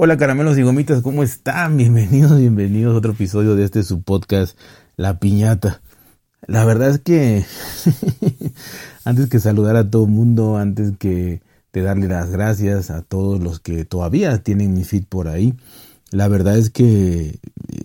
Hola caramelos y gomitas, ¿cómo están? Bienvenidos, bienvenidos a otro episodio de este su podcast La Piñata. La verdad es que antes que saludar a todo el mundo, antes que de darle las gracias a todos los que todavía tienen mi feed por ahí, la verdad es que eh,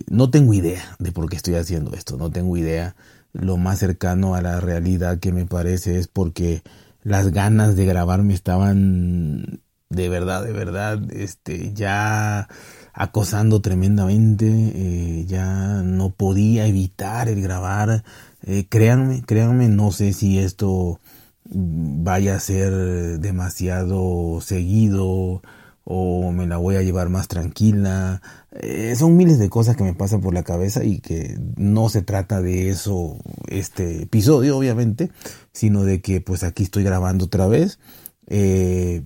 no tengo idea de por qué estoy haciendo esto, no tengo idea. Lo más cercano a la realidad que me parece es porque las ganas de grabar me estaban de verdad, de verdad, este, ya acosando tremendamente, eh, ya no podía evitar el grabar. Eh, créanme, créanme, no sé si esto vaya a ser demasiado seguido o me la voy a llevar más tranquila. Eh, son miles de cosas que me pasan por la cabeza y que no se trata de eso este episodio, obviamente, sino de que pues aquí estoy grabando otra vez. Eh,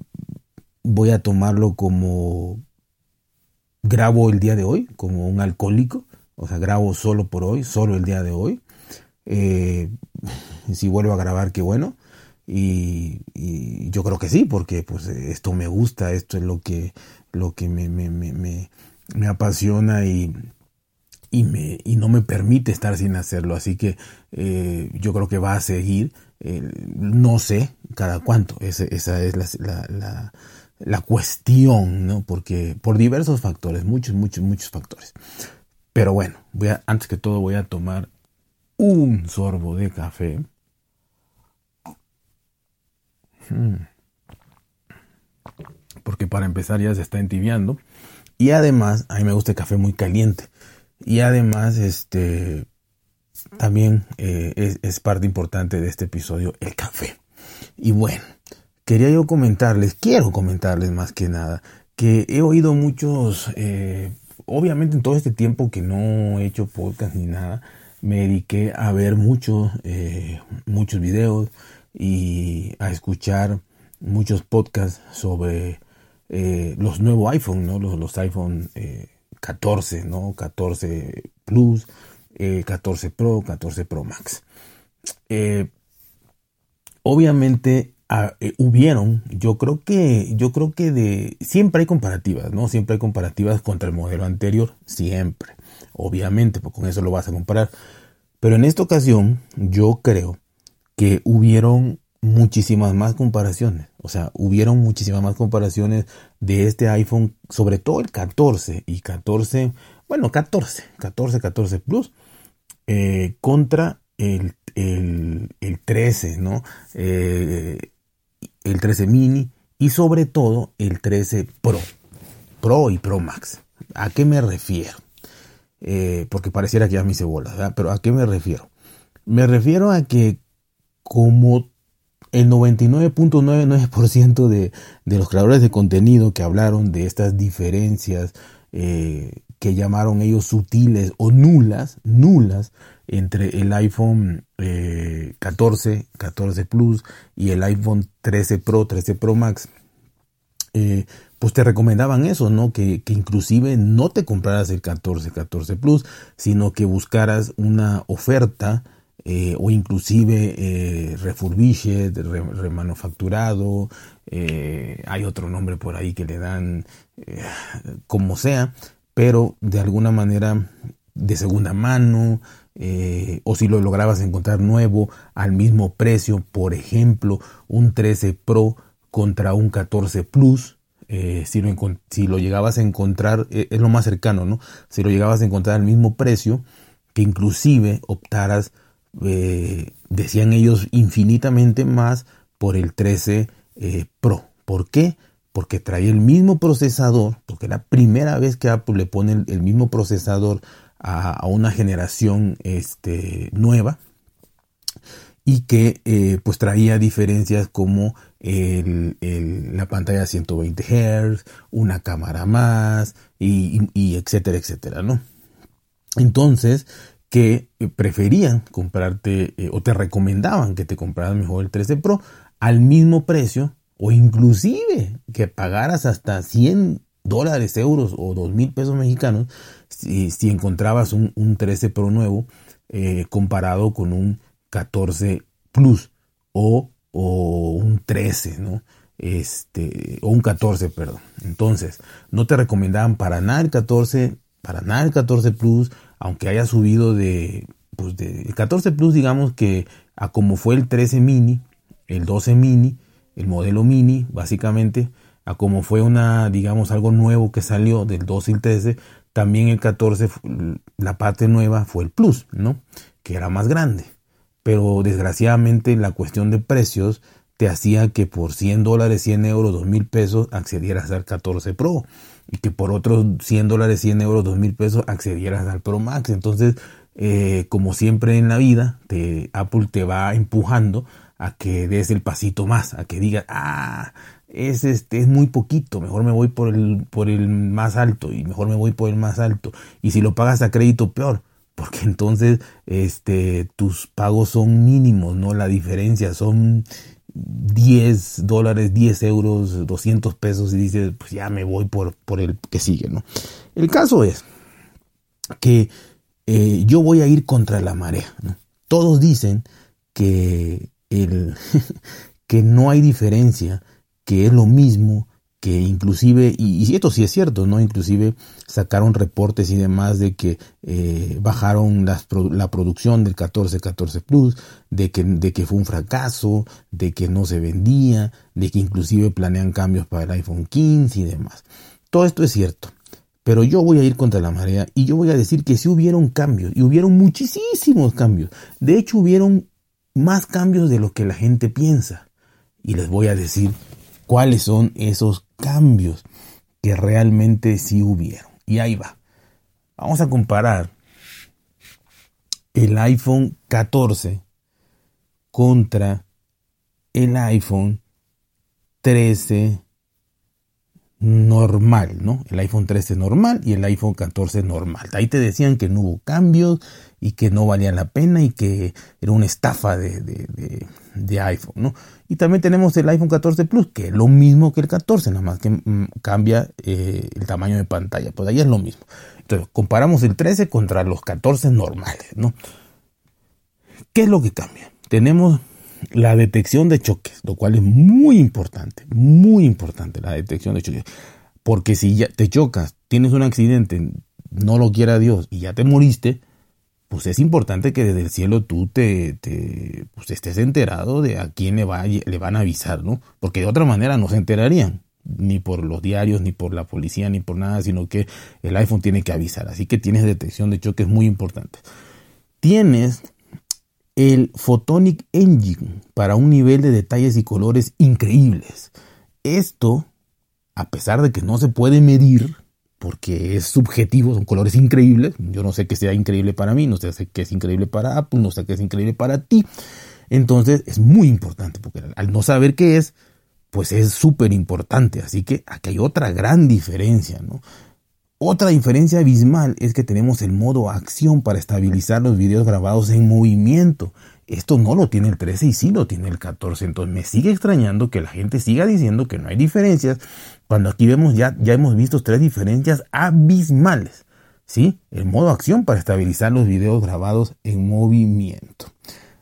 voy a tomarlo como grabo el día de hoy, como un alcohólico, o sea, grabo solo por hoy, solo el día de hoy. Eh, si vuelvo a grabar, qué bueno. Y, y, yo creo que sí, porque pues esto me gusta, esto es lo que, lo que me, me, me, me apasiona y, y, me, y no me permite estar sin hacerlo. Así que eh, yo creo que va a seguir. No sé cada cuánto. Esa es la, la, la, la, cuestión, ¿no? Porque por diversos factores, muchos, muchos, muchos factores. Pero bueno, voy a, antes que todo voy a tomar un sorbo de café. Hmm. Porque para empezar ya se está entibiando. Y además, a mí me gusta el café muy caliente. Y además, este, también eh, es, parte importante de este episodio, el café. Y bueno, quería yo comentarles, quiero comentarles más que nada, que he oído muchos, eh, obviamente en todo este tiempo que no he hecho podcast ni nada, me dediqué a ver mucho, eh, muchos videos y a escuchar muchos podcasts sobre eh, los nuevos iPhone, ¿no? Los, los iPhone eh, 14, ¿no? 14 Plus, eh, 14 Pro, 14 Pro Max. Eh, obviamente ah, eh, hubieron, yo creo que, yo creo que de, siempre hay comparativas, ¿no? Siempre hay comparativas contra el modelo anterior, siempre. Obviamente, pues con eso lo vas a comparar. Pero en esta ocasión, yo creo que hubieron muchísimas más comparaciones. O sea, hubieron muchísimas más comparaciones de este iPhone, sobre todo el 14 y 14, bueno, 14, 14, 14 Plus, eh, contra el, el, el, 13, ¿no? Eh, el 13 mini y sobre todo el 13 Pro, Pro y Pro Max. ¿A qué me refiero? Eh, porque pareciera que ya me hice bolas, ¿verdad? Pero ¿a qué me refiero? Me refiero a que como el 99.99% de, de, los creadores de contenido que hablaron de estas diferencias eh, que llamaron ellos sutiles o nulas, nulas, entre el iPhone eh, 14, 14 Plus y el iPhone 13 Pro, 13 Pro Max, eh, pues te recomendaban eso, ¿no? Que, que, inclusive no te compraras el 14, 14 Plus, sino que buscaras una oferta eh, o inclusive eh, refurbished, re, remanufacturado, eh, hay otro nombre por ahí que le dan eh, como sea, pero de alguna manera de segunda mano, o si lo lograbas encontrar nuevo al mismo precio, por ejemplo, un 13 Pro contra un 14 Plus, si, lo, llegabas a encontrar, es lo más cercano, ¿no? Si lo llegabas a encontrar al mismo precio, que inclusive optaras, eh, decían ellos, infinitamente más por el 13 eh, Pro. ¿Por qué? Porque trae el mismo procesador, porque la primera vez que Apple le pone el, mismo procesador a, una generación este, nueva y que eh, pues traía diferencias como la pantalla 120 Hz, una cámara más y, y etcétera, etcétera, ¿no? Entonces, que preferían comprarte eh, o te recomendaban que te compraras mejor el 13 Pro al mismo precio o inclusive que pagaras hasta 100 dólares, euros o 2 mil pesos mexicanos si, encontrabas un, un, 13 Pro nuevo eh, comparado con un 14 Plus o, o un 13, ¿no? Este, o un 14, perdón. Entonces, no te recomendaban para nada el 14, para nada el 14 Plus, aunque haya subido de, pues de, el 14 Plus, digamos que a como fue el 13 mini, el 12 mini, el modelo mini, básicamente, a como fue una, digamos, algo nuevo que salió del 12 y el 13, también el 14, la parte nueva fue el Plus, ¿no? Que era más grande. Pero desgraciadamente la cuestión de precios te hacía que por 100 dólares, 100 euros, 2 mil pesos accedieras al 14 Pro y que por otros 100 dólares, 100 euros, 2 mil pesos accedieras al Pro Max. Entonces, eh, como siempre en la vida, te, Apple te va empujando a que des el pasito más, a que digas, ah, es, este, es muy poquito, mejor me voy por el, por el más alto y mejor me voy por el más alto. Y si lo pagas a crédito, peor, porque entonces este, tus pagos son mínimos, ¿no? La diferencia son 10 dólares, 10 euros, 200 pesos y dices, pues ya me voy por, por el que sigue, ¿no? El caso es que eh, yo voy a ir contra la marea, Todos dicen que, el, que no hay diferencia, que es lo mismo que inclusive, y, esto sí es cierto, ¿no? Inclusive sacaron reportes y demás de que eh, bajaron la producción del 14, 14 Plus, de que, de que fue un fracaso, de que no se vendía, de que inclusive planean cambios para el iPhone 15 y demás. Todo esto es cierto. Pero yo voy a ir contra la marea y yo voy a decir que sí hubieron cambios, y hubieron muchísimos cambios. De hecho, hubieron más cambios de lo que la gente piensa. Y les voy a decir cuáles son esos cambios que realmente sí hubieron. Y ahí va. Vamos a comparar el iPhone 14 contra el iPhone 13 normal, ¿no? El iPhone 13 normal y el iPhone 14 normal. Ahí te decían que no hubo cambios y que no valía la pena y que era una estafa de, de, iPhone, ¿no? Y también tenemos el iPhone 14 Plus, que es lo mismo que el 14, nada más que mm, cambia eh, el tamaño de pantalla. Pues ahí es lo mismo. Entonces, comparamos el 13 contra los 14 normales, ¿no? ¿Qué es lo que cambia? Tenemos la detección de choques, lo cual es muy importante, muy importante la detección de choques. Porque si ya te chocas, tienes un accidente, no lo quiera Dios, y ya te moriste, pues es importante que desde el cielo tú te, pues estés enterado de a quién le, le van a avisar, ¿no? Porque de otra manera no se enterarían, ni por los diarios, ni por la policía, ni por nada, sino que el iPhone tiene que avisar. Así que tienes detección de choques muy importante. Tienes el Photonic Engine para un nivel de detalles y colores increíbles. Esto, a pesar de que no se puede medir, porque es subjetivo, son colores increíbles, yo no sé qué sea increíble para mí, no sé qué es increíble para Apple, no sé qué es increíble para ti. Entonces es muy importante, porque al no saber qué es, pues es súper importante. Así que aquí hay otra gran diferencia, ¿no? Otra diferencia abismal es que tenemos el modo acción para estabilizar los videos grabados en movimiento. Esto no lo tiene el 13 y sí lo tiene el 14. Entonces me sigue extrañando que la gente siga diciendo que no hay diferencias cuando aquí vemos ya, ya hemos visto tres diferencias abismales. ¿Sí? El modo acción para estabilizar los videos grabados en movimiento.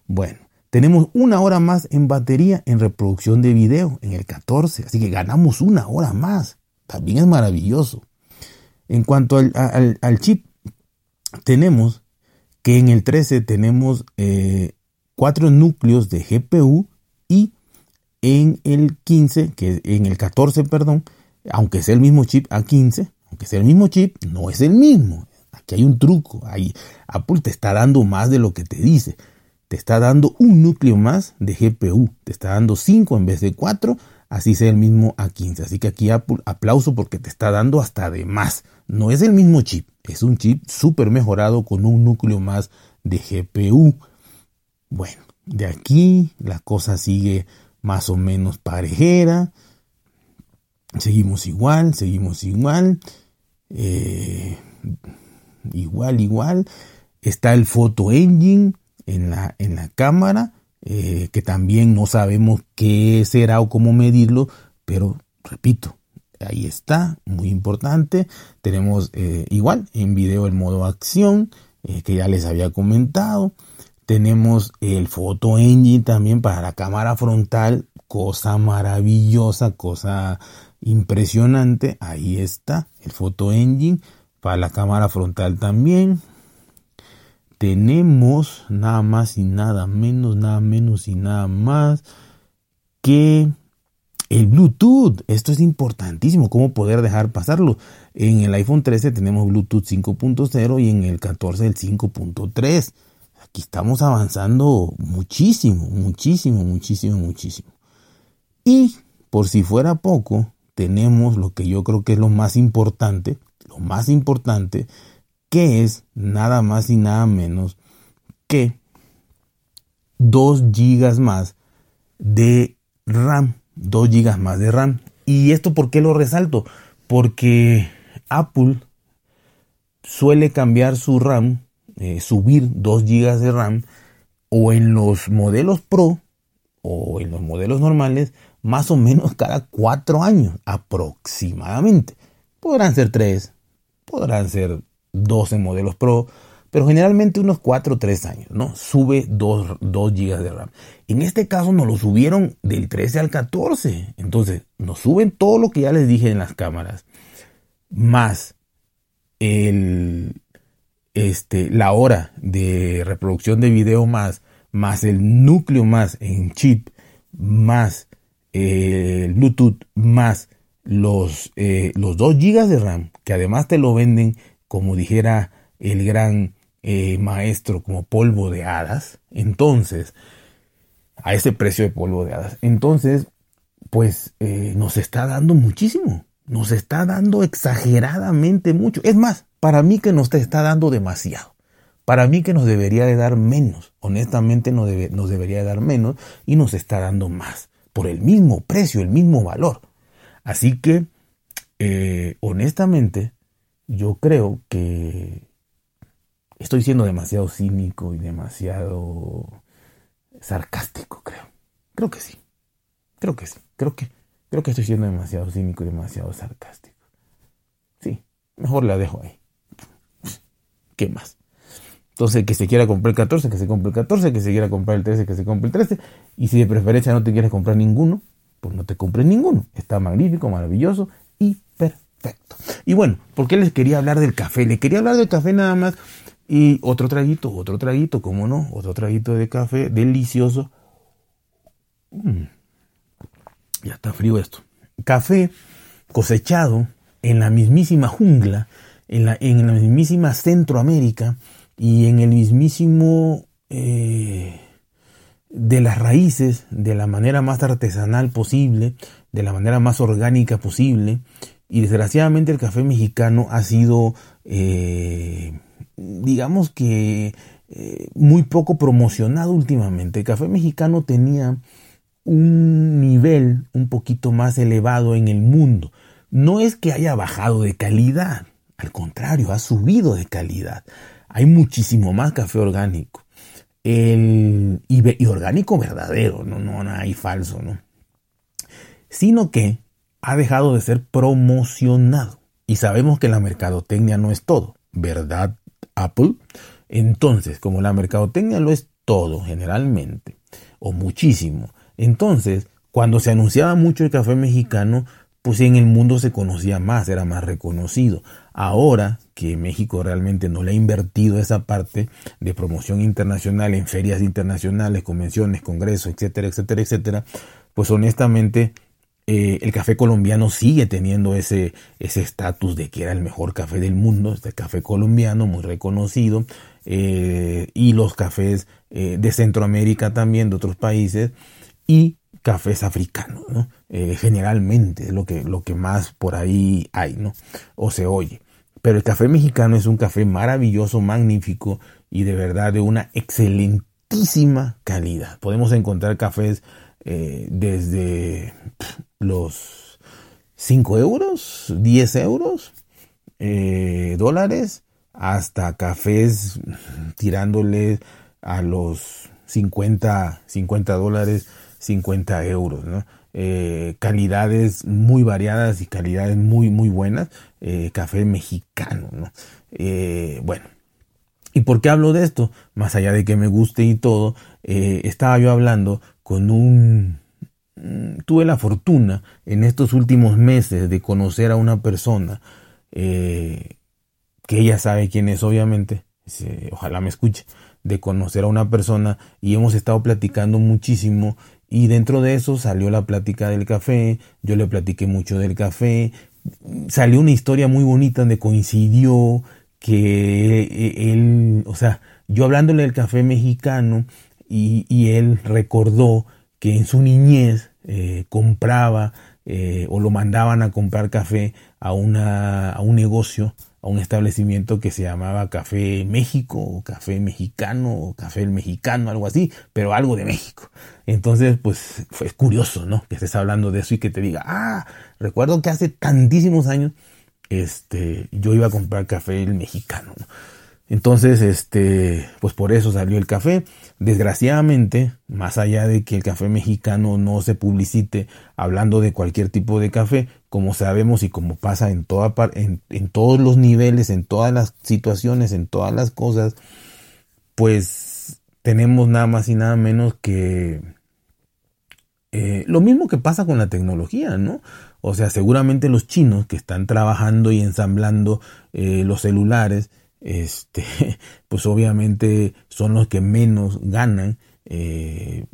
Bueno, tenemos una hora más en batería en reproducción de video en el 14. Así que ganamos una hora más. También es maravilloso. En cuanto al, chip, tenemos que en el 13 tenemos eh, cuatro núcleos de GPU y en el 15, que en el 14, perdón, aunque sea el mismo chip A15, aunque sea el mismo chip, no es el mismo. Aquí hay un truco. Ahí Apple te está dando más de lo que te dice. Te está dando un núcleo más de GPU. Te está dando 5 en vez de 4 así sea el mismo A15. Así que aquí aplauso porque te está dando hasta de más. No es el mismo chip, es un chip súper mejorado con un núcleo más de GPU. Bueno, de aquí la cosa sigue más o menos parejera. Seguimos igual, seguimos igual. Eh, igual, igual. Está el Photo Engine en la, en la cámara. Eh, que también no sabemos qué será o cómo medirlo, pero repito, ahí está, muy importante. Tenemos eh, igual en video el modo acción, eh, que ya les había comentado. Tenemos el Photo Engine también para la cámara frontal, cosa maravillosa, cosa impresionante. Ahí está el Photo Engine para la cámara frontal también. Tenemos nada más y nada menos, nada menos y nada más que el Bluetooth. Esto es importantísimo, cómo poder dejar pasarlo. En el iPhone 13 tenemos Bluetooth 5.0 y en el 14 el 5.3. Aquí estamos avanzando muchísimo, muchísimo, muchísimo, muchísimo. Y por si fuera poco, tenemos lo que yo creo que es lo más importante, lo más importante, que es nada más y nada menos que 2 GB más de RAM. 2 GB más de RAM. ¿Y esto por qué lo resalto? Porque Apple suele cambiar su RAM, eh, subir 2 GB de RAM, o en los modelos Pro o en los modelos normales, más o menos cada 4 años aproximadamente. Podrán ser 3, podrán ser 12 modelos Pro, pero generalmente unos 4 o 3 años, ¿no? Sube 2, 2 GB de RAM. En este caso nos lo subieron del 13 al 14. Entonces, nos suben todo lo que ya les dije en las cámaras, más el, este, la hora de reproducción de video más, más el núcleo más en chip, más el Bluetooth, más los, eh, los 2 GB de RAM, que además te lo venden, como dijera el gran eh, maestro, como polvo de hadas. Entonces, a ese precio de polvo de hadas. Entonces, pues eh, nos está dando muchísimo. Nos está dando exageradamente mucho. Es más, para mí que nos está dando demasiado. Para mí que nos debería de dar menos. Honestamente nos, nos debería de dar menos y nos está dando más. Por el mismo precio, el mismo valor. Así que, eh, honestamente, yo creo que estoy siendo demasiado cínico y demasiado sarcástico, creo. Creo que sí. Creo que sí. Creo que, creo que estoy siendo demasiado cínico y demasiado sarcástico. Sí, mejor la dejo ahí. ¿Qué más? Entonces, que se quiera comprar el 14, que se compre el 14, que se quiera comprar el 13, que se compre el 13. Y si de preferencia no te quieres comprar ninguno, pues no te compres ninguno. Está magnífico, maravilloso y perfecto. Y bueno, ¿por qué les quería hablar del café? Les quería hablar del café nada más y otro traguito, otro traguito, ¿cómo no? Otro traguito de café delicioso. Mm. Ya está frío esto. Café cosechado en la mismísima jungla, en la, en la mismísima Centroamérica y en el mismísimo eh, de las raíces, de la manera más artesanal posible, de la manera más orgánica posible. Y desgraciadamente el café mexicano ha sido eh, digamos que eh, muy poco promocionado últimamente. El café mexicano tenía un nivel un poquito más elevado en el mundo. No es que haya bajado de calidad, al contrario, ha subido de calidad. Hay muchísimo más café orgánico. El, y, orgánico verdadero, no, no, no hay falso, ¿no? Sino que ha dejado de ser promocionado. Y sabemos que la mercadotecnia no es todo, ¿verdad? Apple. Entonces, como la mercadotecnia lo es todo generalmente, o muchísimo, entonces, cuando se anunciaba mucho el café mexicano, pues en el mundo se conocía más, era más reconocido. Ahora que México realmente no le ha invertido esa parte de promoción internacional en ferias internacionales, convenciones, congresos, etcétera, etcétera, etcétera, pues honestamente eh, el café colombiano sigue teniendo ese estatus de que era el mejor café del mundo, este café colombiano muy reconocido, eh, y los cafés eh, de Centroamérica también, de otros países, y cafés africanos, ¿no? generalmente es lo que, lo que más por ahí hay, ¿no? O se oye. Pero el café mexicano es un café maravilloso, magnífico y de verdad de una excelentísima calidad. Podemos encontrar cafés desde los 5 euros, 10 euros, eh, dólares, hasta cafés tirándole a los 50, 50 dólares, 50 euros, eh, calidades muy variadas y calidades muy, muy buenas. Eh, café mexicano, bueno. ¿Y por qué hablo de esto? Más allá de que me guste y todo, eh, estaba yo hablando con un... Mm, tuve la fortuna en estos últimos meses de conocer a una persona eh, que ella sabe quién es, obviamente, ojalá me escuche, de conocer a una persona y hemos estado platicando muchísimo y dentro de eso salió la plática del café, yo le platiqué mucho del café, salió una historia muy bonita donde coincidió que eh, él, o sea, yo hablándole del café mexicano y, él recordó que en su niñez eh, compraba eh, o lo mandaban a comprar café a, una, a un negocio, a un establecimiento que se llamaba Café México, o Café Mexicano, o Café el Mexicano, algo así, pero algo de México. Entonces, pues fue curioso, ¿no? Que estés hablando de eso y que te diga, ah, recuerdo que hace tantísimos años este, yo iba a comprar café el mexicano. Entonces, este, pues por eso salió el café. Desgraciadamente, más allá de que el café mexicano no se publicite hablando de cualquier tipo de café, como sabemos y como pasa en, toda, en, en todos los niveles, en todas las situaciones, en todas las cosas, pues tenemos nada más y nada menos que eh, lo mismo que pasa con la tecnología, ¿no? O sea, seguramente los chinos que están trabajando y ensamblando eh, los celulares, este, pues obviamente son los que menos ganan. Eh,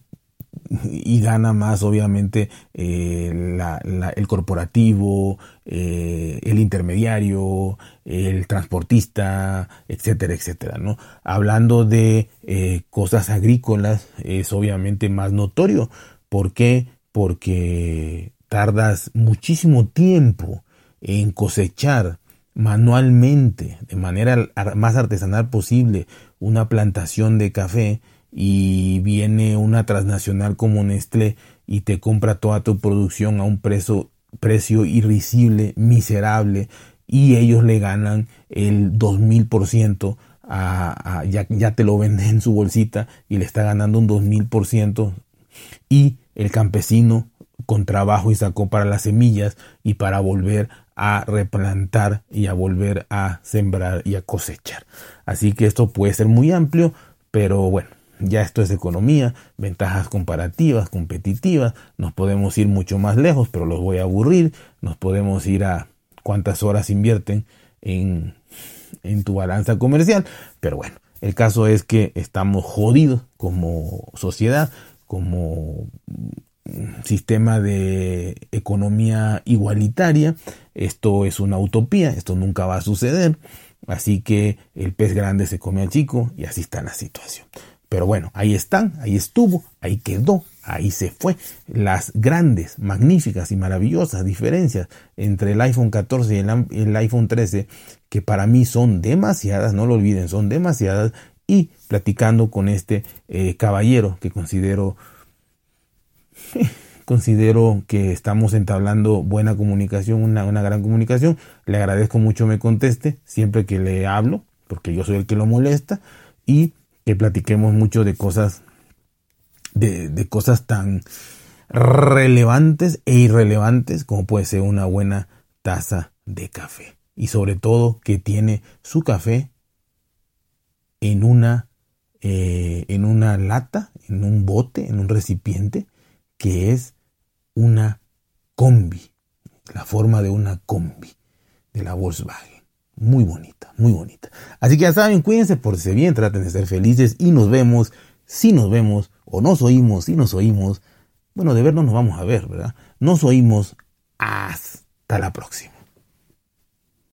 y gana más obviamente el corporativo, el intermediario, el transportista, etcétera, etcétera, ¿no? Hablando de cosas agrícolas es obviamente más notorio, ¿Por qué? Porque tardas muchísimo tiempo en cosechar manualmente, de manera más artesanal posible, una plantación de café y viene una transnacional como Nestlé y te compra toda tu producción a un precio, precio irrisible, miserable, y ellos le ganan el 2000%, a, a, ya, ya te lo venden en su bolsita y le está ganando un 2000% y el campesino con trabajo y sacó para las semillas y para volver a replantar y a volver a sembrar y a cosechar. Así que esto puede ser muy amplio, pero bueno, ya esto es economía, ventajas comparativas, competitivas, nos podemos ir mucho más lejos, pero los voy a aburrir, nos podemos ir a cuántas horas invierten en, en tu balanza comercial, pero bueno, el caso es que estamos jodidos como sociedad, como sistema de economía igualitaria. Esto es una utopía, esto nunca va a suceder. Así que el pez grande se come al chico y así está la situación. Pero bueno, ahí están, ahí estuvo, ahí quedó, ahí se fue. Las grandes, magníficas y maravillosas diferencias entre el iPhone 14 y el, iPhone 13, que para mí son demasiadas, no lo olviden, son demasiadas, y platicando con este eh, caballero que considero considero que estamos entablando buena comunicación, una, una, gran comunicación. Le agradezco mucho me conteste siempre que le hablo, porque yo soy el que lo molesta, y que platiquemos mucho de cosas, de, de cosas tan relevantes e irrelevantes como puede ser una buena taza de café. Y sobre todo que tiene su café en una, eh, en una lata, en un bote, en un recipiente, que es una combi, la forma de una combi de la Volkswagen. Muy bonita, muy bonita. Así que ya saben, cuídense, porse bien, traten de ser felices y nos vemos, si nos vemos, o nos oímos, si nos oímos. Bueno, de vernos nos vamos a ver, ¿verdad? Nos oímos hasta la próxima.